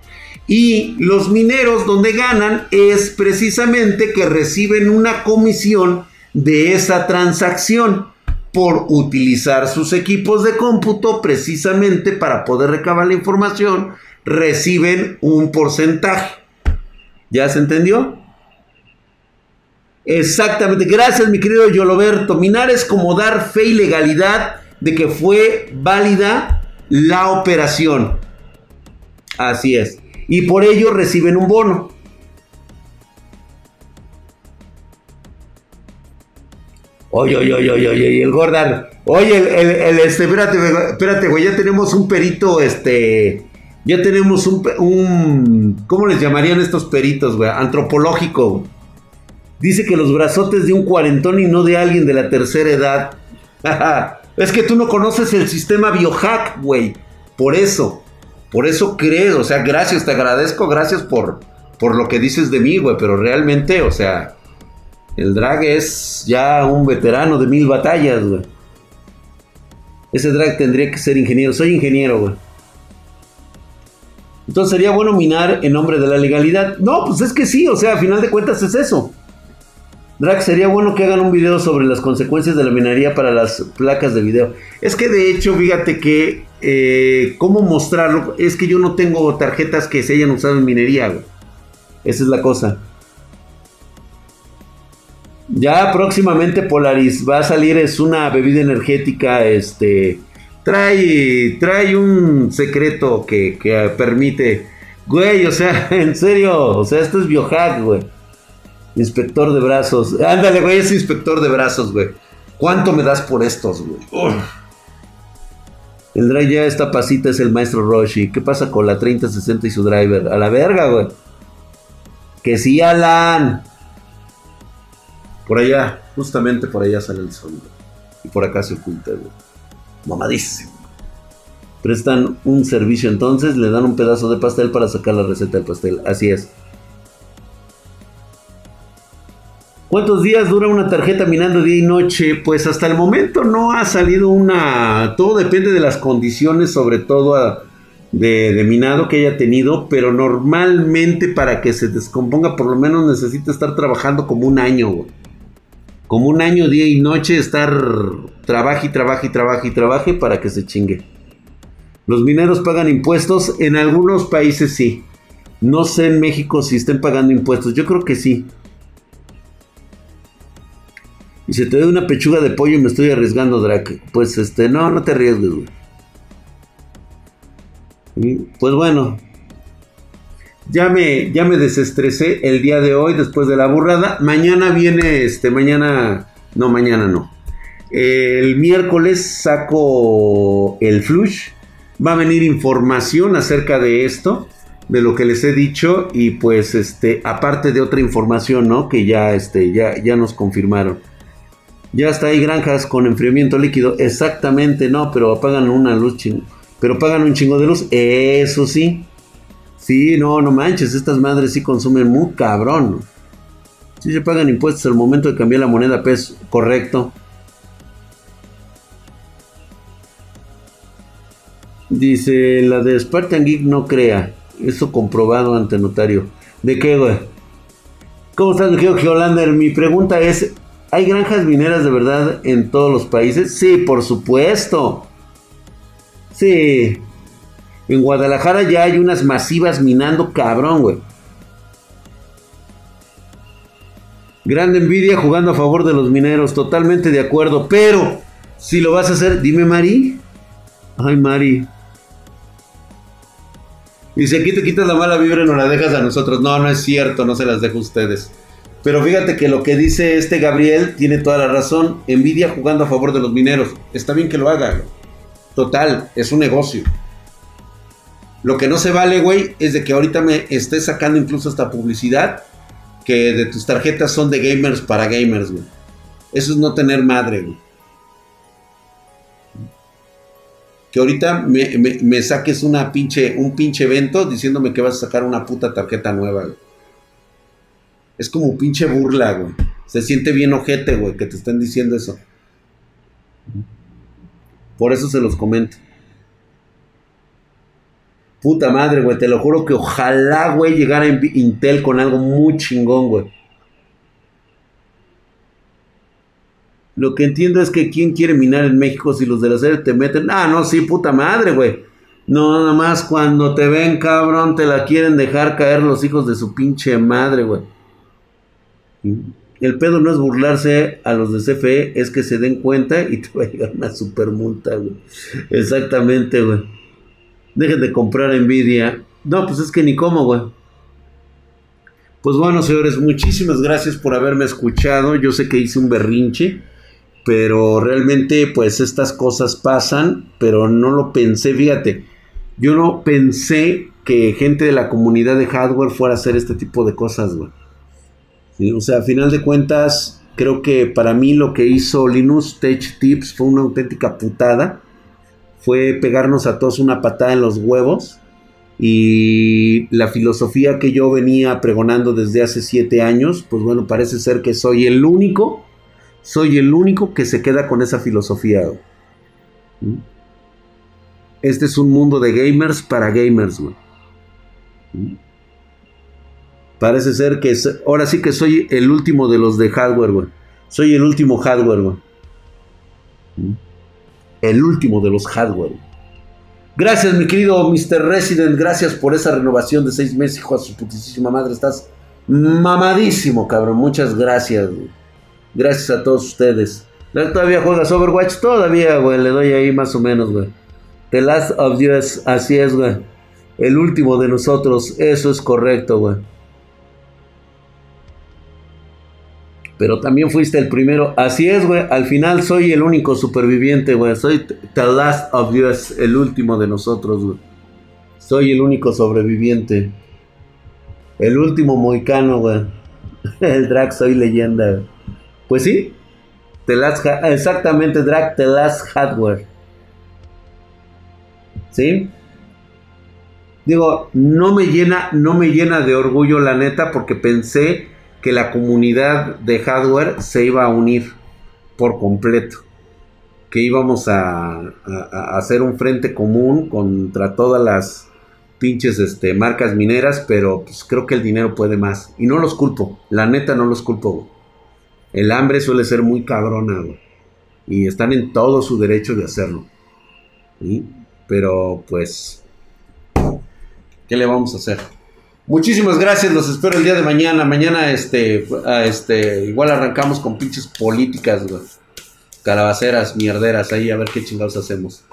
Y los mineros donde ganan es precisamente que reciben una comisión de esa transacción por utilizar sus equipos de cómputo precisamente para poder recabar la información, reciben un porcentaje. ¿Ya se entendió? Exactamente. Gracias, mi querido Yoloberto. Minar es como dar fe y legalidad de que fue válida la operación. Así es. Y por ello reciben un bono. Oye, oye, oye, oye, oye, el Gordon. Oye, este, espérate, espérate, güey, ya tenemos un perito, este, ya tenemos un, un, ¿cómo les llamarían estos peritos, güey? Antropológico. Dice que los brazotes de un cuarentón y no de alguien de la tercera edad. es que tú no conoces el sistema biohack, güey. Por eso. Por eso crees. O sea, gracias, te agradezco. Gracias por, por lo que dices de mí, güey. Pero realmente, o sea, el drag es ya un veterano de mil batallas, güey. Ese drag tendría que ser ingeniero. Soy ingeniero, güey. Entonces sería bueno minar en nombre de la legalidad. No, pues es que sí, o sea, a final de cuentas es eso. Drag, sería bueno que hagan un video sobre las consecuencias de la minería para las placas de video. Es que de hecho, fíjate que, eh, ¿cómo mostrarlo? Es que yo no tengo tarjetas que se hayan usado en minería, Esa es la cosa. Ya próximamente Polaris va a salir, es una bebida energética, este, trae, trae un secreto que, que permite, güey, o sea, en serio, o sea, esto es biohack, güey. Inspector de brazos. Ándale, güey, es inspector de brazos, güey. ¿Cuánto me das por estos, güey? El drive ya esta pasita es el maestro Roshi. ¿Qué pasa con la 3060 y su driver? A la verga, güey. Que sí, Alan. Por allá, justamente por allá sale el sol. Y por acá se oculta, güey. Mamadísimo. Prestan un servicio entonces, le dan un pedazo de pastel para sacar la receta del pastel. Así es. ¿Cuántos días dura una tarjeta minando día y noche? Pues hasta el momento no ha salido una... Todo depende de las condiciones, sobre todo ah, de, minado que haya tenido, pero normalmente para que se descomponga por lo menos necesita estar trabajando como un año. Como un año, día y noche, estar trabaje y trabaje y trabaje y trabaje para que se chingue. Los mineros pagan impuestos, en algunos países sí. No sé en México si estén pagando impuestos, yo creo que sí. Y se te da una pechuga de pollo y me estoy arriesgando, Drake. Pues este, no, no te arriesgues, güey. Pues bueno. Ya me, ya me desestresé el día de hoy después de la burrada. Mañana viene, este, mañana. No, mañana no. El miércoles saco el flush. Va a venir información acerca de esto. de lo que les he dicho y pues este aparte de otra información, ¿no? Que ya este ya ya nos confirmaron. Ya está ahí granjas con enfriamiento líquido, exactamente, no, pero apagan una luz chingo, pero pagan un chingo de luz, eso sí. Sí, no, no manches, estas madres sí consumen muy cabrón. Sí se pagan impuestos al momento de cambiar la moneda peso, correcto. Dice, la de Spartan Geek no crea. Eso comprobado ante notario. ¿De qué, güey? ¿Cómo estás, George Hollander? Mi pregunta es, ¿hay granjas mineras de verdad en todos los países? Sí, por supuesto. Sí. En Guadalajara ya hay unas masivas minando cabrón, güey. Grande envidia jugando a favor de los mineros, totalmente de acuerdo. Pero, si lo vas a hacer, dime, Mari. Ay, Mari. Y si aquí te quitas la mala vibra y no la dejas a nosotros. No, no es cierto, no se las dejo a ustedes. Pero fíjate que lo que dice este Gabriel tiene toda la razón. Envidia jugando a favor de los mineros. Está bien que lo haga. Total, es un negocio. Lo que no se vale, güey, es de que ahorita me estés sacando incluso esta publicidad que de tus tarjetas son de gamers para gamers, güey. Eso es no tener madre, güey. que ahorita me, saques una pinche, un pinche evento diciéndome que vas a sacar una puta tarjeta nueva, güey. Es como pinche burla, güey. Se siente bien ojete, güey, que te estén diciendo eso. Por eso se los comento. Puta madre, güey, te lo juro que ojalá, güey, llegara Intel con algo muy chingón, güey. Lo que entiendo es que quién quiere minar en México si los de la serie te meten. Ah, no, sí, puta madre, güey. No, nada más cuando te ven, cabrón, te la quieren dejar caer los hijos de su pinche madre, güey. El pedo no es burlarse a los de CFE, es que se den cuenta y te va a llegar una super multa, güey. Exactamente, güey. Dejen de comprar envidia. No, pues es que ni cómo, güey. Pues bueno, señores, muchísimas gracias por haberme escuchado. Yo sé que hice un berrinche pero realmente pues estas cosas pasan, pero no lo pensé, fíjate, yo no pensé que gente de la comunidad de hardware fuera a hacer este tipo de cosas, güey. O sea, a final de cuentas, creo que para mí lo que hizo Linux Tech Tips fue una auténtica putada. Fue pegarnos a todos una patada en los huevos. Y la filosofía que yo venía pregonando desde hace siete años, pues bueno, parece ser que soy el único soy el único que se queda con esa filosofía. ¿Mm? Este es un mundo de gamers para gamers, güey. ¿Mm? Parece ser que ahora sí que soy el último de los de hardware, güey. Soy el último hardware, güey. ¿Mm? El último de los hardware. Gracias, mi querido Mr. Resident. Gracias por esa renovación de seis meses, hijo de su putísima madre. Estás mamadísimo, cabrón. Muchas gracias, güey. Gracias a todos ustedes. ¿Todavía juegas Overwatch? Todavía, güey. Le doy ahí más o menos, güey. The Last of Us. Así es, güey. El último de nosotros. Eso es correcto, güey. Pero también fuiste el primero. Así es, güey. Al final soy el único superviviente, güey. Soy The Last of Us. El último de nosotros, güey. Soy el único sobreviviente. El último moicano, güey. El drag soy leyenda, güey. Pues sí, The Last, exactamente, Drag The Last Hardware. ¿Sí? Digo, no me llena, no me llena de orgullo la neta porque pensé que la comunidad de hardware se iba a unir por completo. Que íbamos a, hacer un frente común contra todas las pinches este, marcas mineras, pero pues creo que el dinero puede más. Y no los culpo, la neta no los culpo. El hambre suele ser muy cabrona, Y están en todo su derecho de hacerlo. Pero pues, ¿qué le vamos a hacer? Muchísimas gracias, los espero el día de mañana. Mañana, este, este, igual arrancamos con pinches políticas, Calabaceras, mierderas, ahí a ver qué chingados hacemos.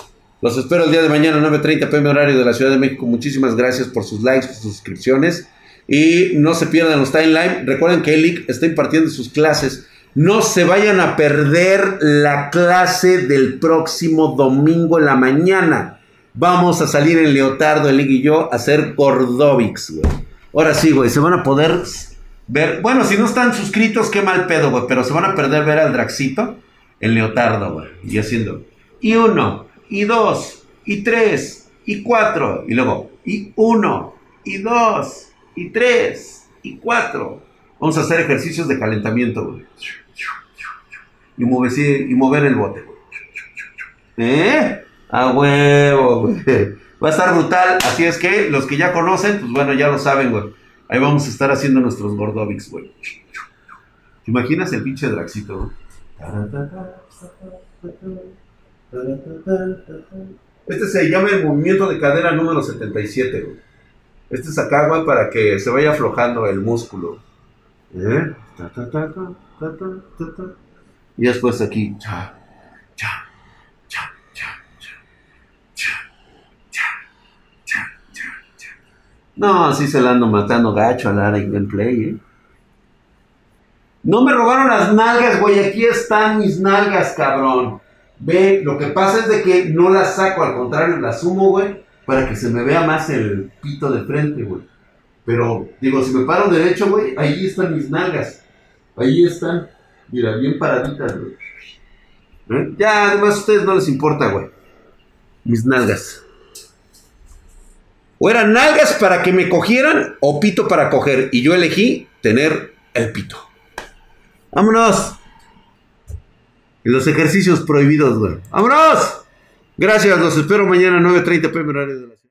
Los espero el día de mañana, 9.30 pm horario de la Ciudad de México. Muchísimas gracias por sus likes, sus suscripciones. Y no se pierdan los timeline. Recuerden que Elic está impartiendo sus clases. No se vayan a perder la clase del próximo domingo en la mañana. Vamos a salir en Leotardo, el y yo, a hacer Gordovics, güey. Ahora sí, güey, se van a poder ver. Bueno, si no están suscritos, qué mal pedo, güey. Pero se van a perder ver al Draxito en Leotardo, güey. Y haciendo. Y uno, y dos, y tres, y cuatro. Y luego, y uno, y dos, y tres, y cuatro. Vamos a hacer ejercicios de calentamiento, güey. Y mover, y mover el bote, güey. ¿Eh? A huevo, güey. Va a estar brutal. Así es que los que ya conocen, pues bueno, ya lo saben, güey. Ahí vamos a estar haciendo nuestros gordovics, güey. ¿Te imaginas el pinche Draxito? Este se llama el movimiento de cadera número 77, güey. Este es acá, güey, para que se vaya aflojando el músculo. ¿Eh? Y después aquí. Cha, cha, cha, cha, cha, cha, No, así se la ando matando gacho al área gameplay, ¿eh? No me robaron las nalgas, güey. Aquí están mis nalgas, cabrón. Ve, lo que pasa es de que no las saco, al contrario, las sumo, güey, para que se me vea más el pito de frente, güey. Pero, digo, si me paro derecho, güey, ahí están mis nalgas. Ahí están. Mira, bien paraditas, güey. ¿Eh? Ya, además a ustedes no les importa, güey. Mis nalgas. O eran nalgas para que me cogieran o pito para coger. Y yo elegí tener el pito. ¡Vámonos! Los ejercicios prohibidos, güey. ¡Vámonos! Gracias, los espero mañana a 9.30 pm